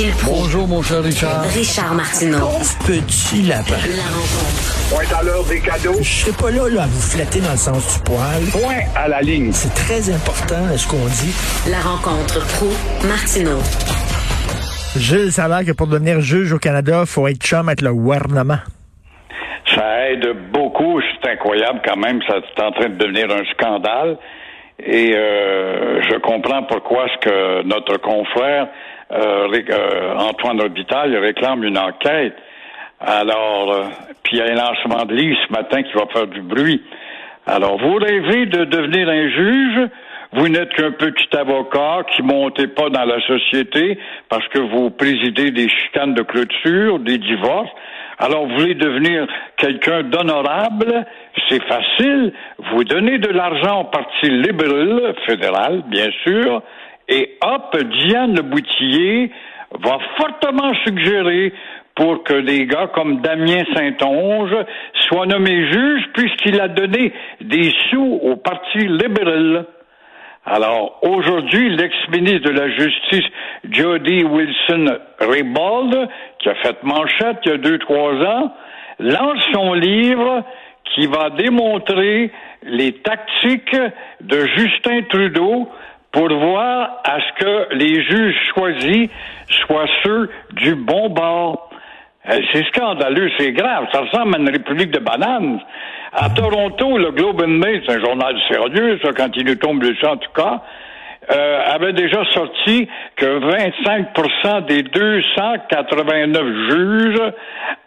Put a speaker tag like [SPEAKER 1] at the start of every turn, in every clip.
[SPEAKER 1] Gilles Proulx.
[SPEAKER 2] Bonjour, mon cher Richard.
[SPEAKER 1] Richard Martineau.
[SPEAKER 3] Petit lapin.
[SPEAKER 1] La rencontre.
[SPEAKER 4] Point à l'heure des cadeaux.
[SPEAKER 3] Je serai pas là, là à vous flatter dans le sens du poil.
[SPEAKER 4] Point à la ligne.
[SPEAKER 3] C'est très important ce qu'on dit?
[SPEAKER 1] La rencontre Proulx-Martineau.
[SPEAKER 3] Gilles, ça a l'air que pour devenir juge au Canada, faut être chum avec le gouvernement.
[SPEAKER 5] Ça aide beaucoup. C'est incroyable quand même. Ça est en train de devenir un scandale. Et euh, je comprends pourquoi ce que notre confrère euh, euh, Antoine Orbital réclame une enquête. Alors, euh, puis il y a un lancement de livre ce matin qui va faire du bruit. Alors, vous rêvez de devenir un juge? Vous n'êtes qu'un petit avocat qui montez pas dans la société parce que vous présidez des chicanes de clôture, des divorces. Alors, vous voulez devenir quelqu'un d'honorable, c'est facile. Vous donnez de l'argent au Parti libéral fédéral, bien sûr, et hop, Diane Le Boutillier va fortement suggérer pour que des gars comme Damien Saint-Onge soient nommés juges puisqu'il a donné des sous au Parti libéral. Alors, aujourd'hui, l'ex-ministre de la Justice, Jody Wilson-Raybould, qui a fait manchette il y a deux, trois ans, lance son livre qui va démontrer les tactiques de Justin Trudeau pour voir à ce que les juges choisis soient ceux du bon bord. C'est scandaleux, c'est grave. Ça ressemble à une république de bananes. À Toronto, le Globe and Mail, c'est un journal sérieux, ça, quand il nous tombe dessus en tout cas, euh, avait déjà sorti que 25% des 289 juges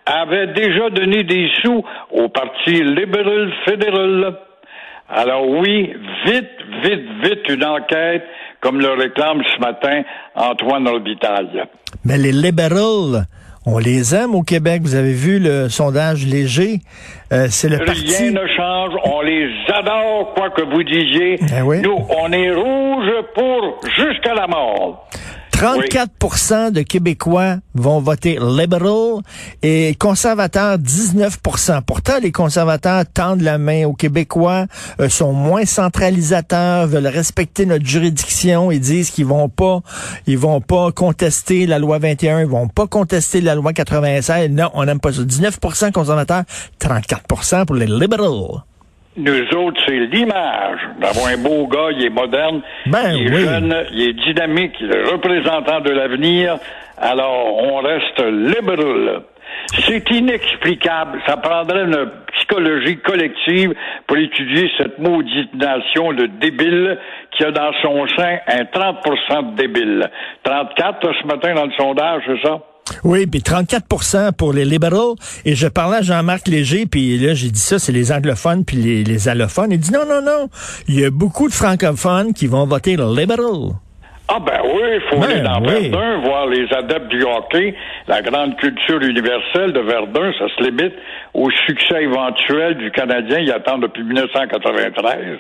[SPEAKER 5] avaient déjà donné des sous au Parti libéral fédéral. Alors oui, vite, vite, vite une enquête, comme le réclame ce matin Antoine Orbital.
[SPEAKER 3] Mais les libéraux, on les aime au Québec. Vous avez vu le sondage léger. Euh, c'est le parti.
[SPEAKER 5] Rien ne change. On les adore, quoi que vous disiez.
[SPEAKER 3] Ben oui.
[SPEAKER 5] Nous, on est rouge pour jusqu'à la mort.
[SPEAKER 3] 34% de Québécois vont voter libéral et conservateurs 19 Pourtant, les conservateurs tendent la main aux Québécois, euh, sont moins centralisateurs, veulent respecter notre juridiction et disent qu'ils vont pas, ils vont pas contester la loi 21, ils vont pas contester la loi 96. Non, on n'aime pas ça. 19 conservateurs, 34% pour les libéraux.
[SPEAKER 5] Nous autres, c'est l'image d'avoir un beau gars, il est moderne,
[SPEAKER 3] Ben
[SPEAKER 5] il est
[SPEAKER 3] oui.
[SPEAKER 5] jeune, il est dynamique, il est représentant de l'avenir. Alors, on reste libéral. C'est inexplicable. Ça prendrait une psychologie collective pour étudier cette maudite nation de débiles qui a dans son sein un 30% de débiles. 34 ce matin dans le sondage, c'est ça?
[SPEAKER 3] Oui, puis 34% pour les libéraux. Et je parlais à Jean-Marc Léger, puis là, j'ai dit ça, c'est les anglophones puis les, les allophones. Il dit non, non, non. Il y a beaucoup de francophones qui vont voter libéral.
[SPEAKER 5] Ah ben oui, il faut
[SPEAKER 3] Ben
[SPEAKER 5] aller dans
[SPEAKER 3] oui.
[SPEAKER 5] Verdun, voir les adeptes du hockey, la grande culture universelle de Verdun, ça se limite au succès éventuel du Canadien, il attend depuis 1993.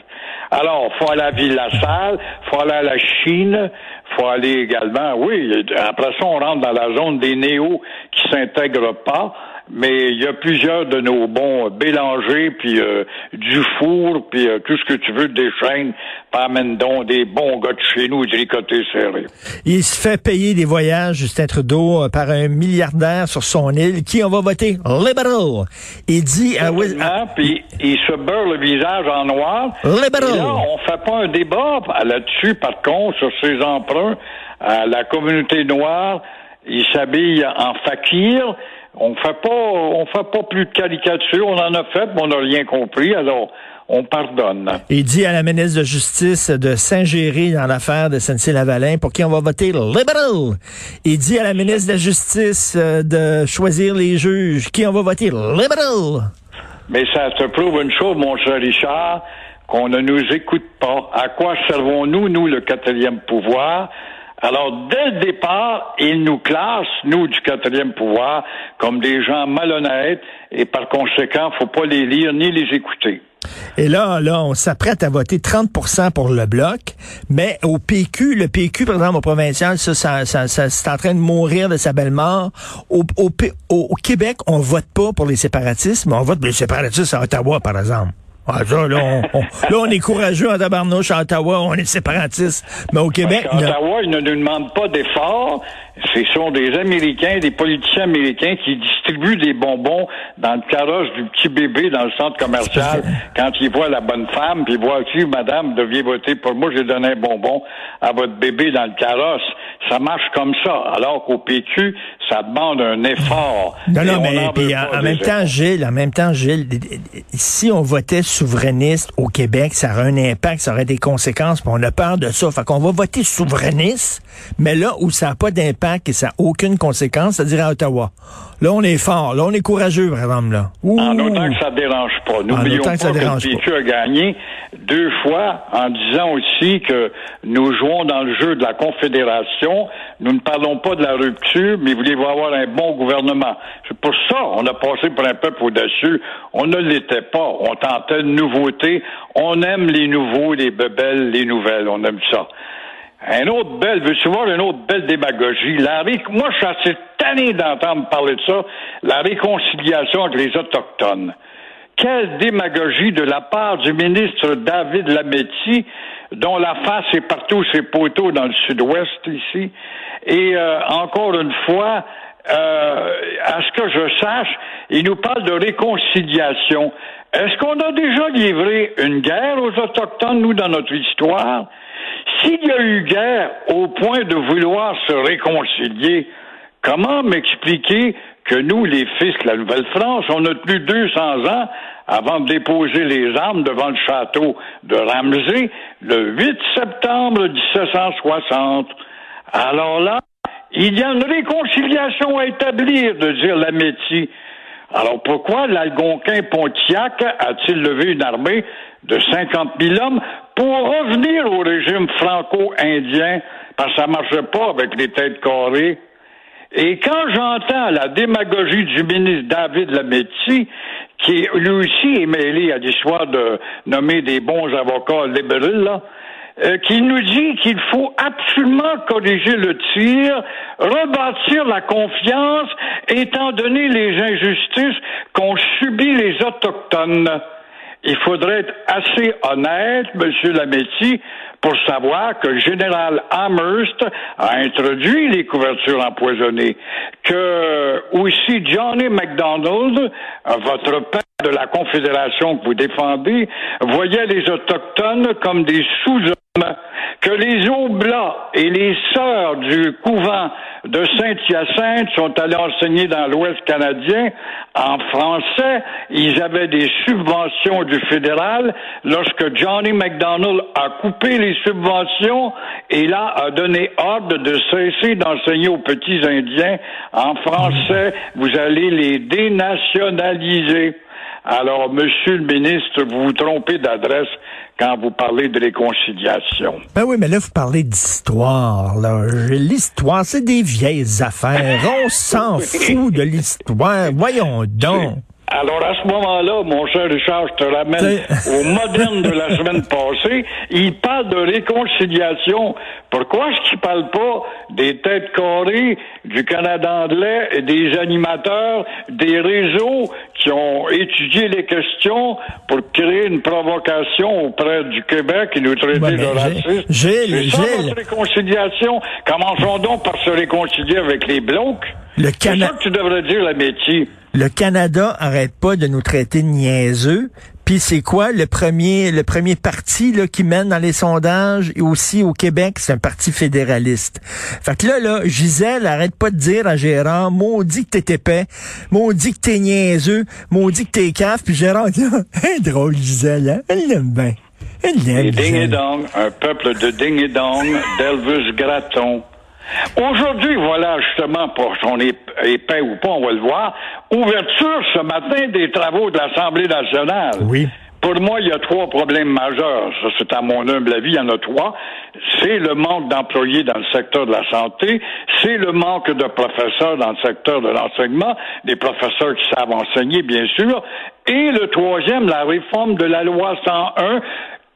[SPEAKER 5] Alors, faut aller à Ville-la-Salle, faut aller à la Chine, faut aller également, oui, après ça, on rentre dans la zone des néos qui s'intègrent pas, mais il y a plusieurs de nos bons Bélanger, puis euh, Dufour, puis euh, tout ce que tu veux, des chaînes, amène donc des bons gars de chez nous, du côté serré.
[SPEAKER 3] Il se fait payer des voyages, Justin Trudeau, euh, par un milliardaire sur son île, qui on va voter? Libéral. Il dit à, Wi- à-
[SPEAKER 5] Hein, puis il se beurre le visage en noir.
[SPEAKER 3] Libéral.
[SPEAKER 5] Là, on fait pas un débat là-dessus, par contre, sur ses emprunts à la communauté noire. Il s'habille en fakir. On fait pas, on fait pas plus de caricatures. On en a fait, mais on n'a rien compris. Alors, on pardonne.
[SPEAKER 3] il dit à la ministre de Justice de s'ingérer dans l'affaire de SNC-Lavalin pour qui on va voter libéral. Il dit à la ministre de la Justice euh, de choisir les juges qui on va voter libéral.
[SPEAKER 5] Mais ça te prouve une chose, mon cher Richard, qu'on ne nous écoute pas. À quoi servons-nous, nous, le quatrième pouvoir? Alors, dès le départ, ils nous classent, nous, du quatrième pouvoir, comme des gens malhonnêtes, et par conséquent, faut pas les lire ni les écouter.
[SPEAKER 3] Et là, là, on s'apprête à voter 30% pour le bloc, mais au PQ, le PQ, par exemple, au provincial, ça, ça, ça, ça- c'est en train de mourir de sa belle mort. Au, au, au Québec, on vote pas pour les séparatistes, mais on vote pour les séparatistes à Ottawa, par exemple. Ah, ça, là, on, on- là, on est courageux en tabarnouche à Ottawa, on est séparatiste. Mais au Québec,
[SPEAKER 5] Parce. Ottawa, ils ne nous demandent pas d'efforts. Ce sont des Américains, des politiciens américains qui distribuent des bonbons dans le carrosse du petit bébé dans le centre commercial quand ils voient la bonne femme, puis ils voient aussi, madame, vous deviez voter pour moi, j'ai donné un bonbon à votre bébé dans le carrosse. Ça marche comme ça. Alors qu'au PQ, ça demande un effort.
[SPEAKER 3] Non, non,
[SPEAKER 5] on
[SPEAKER 3] mais puis en, en même temps. Gilles, en même temps, Gilles, si on votait souverainiste au Québec, ça aurait un impact, ça aurait des conséquences, puis on a peur de ça. Fait qu'on va voter souverainiste, mais là où ça n'a pas d'impact et ça n'a aucune conséquence, c'est-à-dire à Ottawa. Là, on est fort, là, on est courageux, exemple, là. Ouh.
[SPEAKER 5] En autant que ça ne dérange pas. N'oublions pas
[SPEAKER 3] que ça
[SPEAKER 5] que,
[SPEAKER 3] dérange
[SPEAKER 5] le PQ a gagné deux fois en disant aussi que nous jouons dans le jeu de la Confédération. Nous ne parlons pas de la rupture, mais voulez-vous avoir un bon gouvernement. C'est pour ça on a passé pour un peuple au-dessus. On ne l'était pas. On tentait de nouveautés. On aime les nouveaux, les bebelles, les nouvelles. On aime ça. Un autre belle, veux-tu voir une autre belle démagogie? La Moi, je suis assez tanné d'entendre parler de ça, la réconciliation avec les Autochtones. Quelle démagogie de la part du ministre David Lametti, dont la face est partout ses poteaux dans le sud-ouest ici. Et euh, encore une fois, euh, à ce que je sache, il nous parle de réconciliation. Est-ce qu'on a déjà livré une guerre aux Autochtones, nous, dans notre histoire? S'il y a eu guerre au point de vouloir se réconcilier, comment m'expliquer que nous, les fils de la Nouvelle-France, on a tenu 200 ans avant de déposer les armes devant le château de Ramsey le 8 septembre 1760? Alors là, il y a une réconciliation à établir, de dire l'Amétie. Alors pourquoi l'Algonquin-Pontiac a-t-il levé une armée de 50 000 hommes pour revenir au régime franco-indien? Parce que ça marchait pas avec les têtes carrées. Et quand j'entends la démagogie du ministre David Lametti, qui lui aussi est mêlé à l'histoire de nommer des bons avocats libéraux, là, euh, qui nous dit qu'il faut absolument corriger le tir, rebâtir la confiance, étant donné les injustices qu'ont subies les Autochtones. Il faudrait être assez honnête, Monsieur Lametti, pour savoir que le général Amherst a introduit les couvertures empoisonnées, que aussi Johnny MacDonald, votre père de la Confédération que vous défendez, voyait les Autochtones comme des sous-hommes, que les Oblats et les sœurs du couvent de Saint-Hyacinthe sont allés enseigner dans l'Ouest canadien en français. Ils avaient des subventions du fédéral. Lorsque Johnny MacDonald a coupé les subventions et là a donné ordre de cesser d'enseigner aux petits Indiens en français, vous allez les dénationaliser. Alors, Monsieur le ministre, vous vous trompez d'adresse quand vous parlez de réconciliation.
[SPEAKER 3] Ben oui, mais là, vous parlez d'histoire, là. L'histoire, c'est des vieilles affaires. On s'en fout de l'histoire. Voyons donc.
[SPEAKER 5] Alors, à ce moment-là, mon cher Richard, je te ramène
[SPEAKER 3] C'est-
[SPEAKER 5] au moderne de la semaine passée. Il parle de réconciliation. Pourquoi est-ce qu'il parle pas des têtes carrées du Canada anglais et des animateurs des réseaux qui ont étudié les questions pour créer une provocation auprès du Québec et nous traiter
[SPEAKER 3] Ouais,
[SPEAKER 5] de racistes?
[SPEAKER 3] Gilles,
[SPEAKER 5] C'est ça,
[SPEAKER 3] Gilles.
[SPEAKER 5] votre réconciliation? Commençons donc par se réconcilier avec les blocs.
[SPEAKER 3] Le
[SPEAKER 5] C'est
[SPEAKER 3] Cana-
[SPEAKER 5] ça que tu devrais dire, la métier.
[SPEAKER 3] Le Canada arrête pas de nous traiter de niaiseux. Puis c'est quoi le premier le premier parti là, qui mène dans les sondages et aussi au Québec, c'est un parti fédéraliste. Fait que là là, Gisèle arrête pas de dire à Gérard maudit que t'es épais, maudit que t'es niaiseux, maudit que t'es caf, puis Gérard dit ah, drôle Gisèle, hein? elle l'aime bien. Elle l'aime.
[SPEAKER 5] Ding et dong, un peuple de ding et dong, d'Elvis Gratton. Aujourd'hui, voilà justement, pour son ép- épais ou pas, on va le voir, ouverture ce matin des travaux de l'Assemblée nationale.
[SPEAKER 3] Oui.
[SPEAKER 5] Pour moi, il y a trois problèmes majeurs. Ça, c'est à mon humble avis, il y en a trois. C'est le manque d'employés dans le secteur de la santé, c'est le manque de professeurs dans le secteur de l'enseignement, des professeurs qui savent enseigner, bien sûr, et le troisième, la réforme de la loi 101,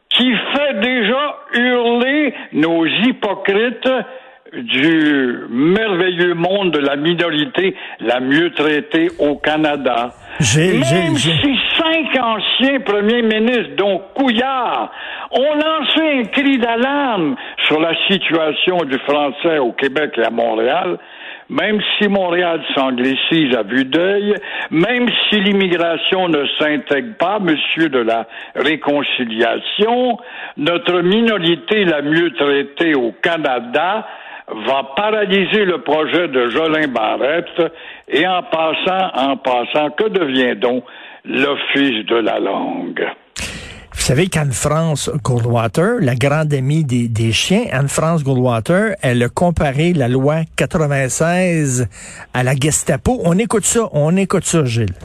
[SPEAKER 5] qui fait déjà hurler nos hypocrites du merveilleux monde de la minorité la mieux traitée au Canada. Même si cinq anciens premiers ministres, dont Couillard, ont lancé un cri d'alarme sur la situation du français au Québec et à Montréal, même si Montréal s'anglicise à vue d'œil, même si l'immigration ne s'intègre pas, monsieur de la réconciliation, notre minorité la mieux traitée au Canada va paralyser le projet de Jolin Barrette et en passant, en passant, que devient donc l'Office de la langue?
[SPEAKER 3] Vous savez qu'Anne-France Goldwater, la grande amie des, des chiens, Anne-France Goldwater, elle a comparé la loi 96 à la Gestapo. On écoute ça, on écoute ça, Gilles.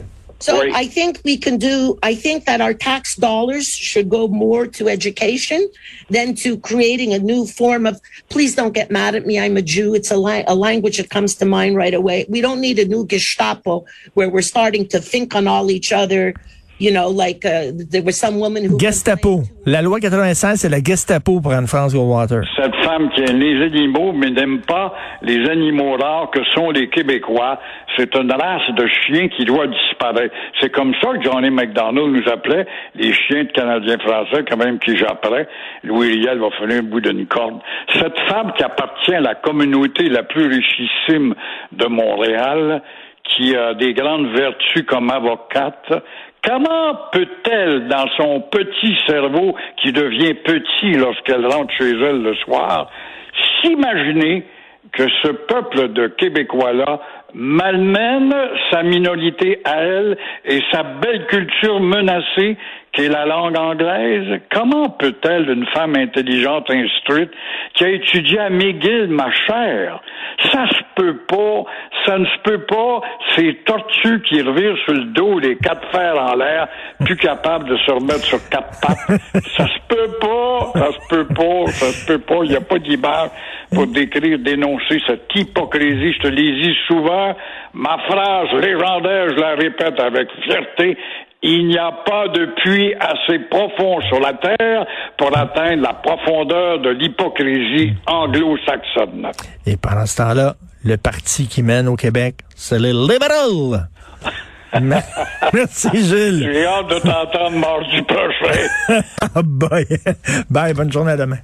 [SPEAKER 2] So
[SPEAKER 5] Right.
[SPEAKER 2] I think we can do, I think that our tax dollars should go more to education than to creating a new form of, please don't get mad at me, I'm a Jew. It's a, la- a language that comes to mind right away. We don't need a new Gestapo where we're starting to think on all each other. You know, like uh, there was some woman who.
[SPEAKER 3] Gestapo. La loi 96, c'est la Gestapo pour Anne-France Goldwater.
[SPEAKER 5] Cette femme qui aime les animaux, mais n'aime pas les animaux rares que sont les Québécois, c'est une race de chiens qui doit disparaître. C'est comme ça que Johnny McDonald nous appelait les chiens de Canadiens français, quand même qui j'appelais. Louis Riel va finir au bout d'une corde. Cette femme qui appartient à la communauté la plus richissime de Montréal, qui a des grandes vertus comme avocate, Comment peut-elle, dans son petit cerveau qui devient petit lorsqu'elle rentre chez elle le soir, s'imaginer que ce peuple de Québécois-là malmène sa minorité à elle et sa belle culture menacée qu'est la langue anglaise? Comment peut-elle, une femme intelligente, instruite, qui a étudié à McGill, ma chère, ça se peut pas, ça ne se peut pas, ces tortues qui revirent sur le dos, les quatre fers en l'air, plus capables de se remettre sur quatre pattes, ça se peut pas, ça se peut pas, ça se peut pas, il n'y a pas d'image pour décrire, dénoncer cette hypocrisie, je te l'ai souvent, ma phrase légendaire, je la répète avec fierté, il n'y a pas de puits assez profond sur la terre pour atteindre la profondeur de l'hypocrisie anglo-saxonne.
[SPEAKER 3] Et pendant ce temps-là, le parti qui mène au Québec, c'est les libéraux. Merci, Gilles.
[SPEAKER 5] J'ai hâte de t'entendre mardi prochain.
[SPEAKER 3] Bye. Bye, bonne journée à demain.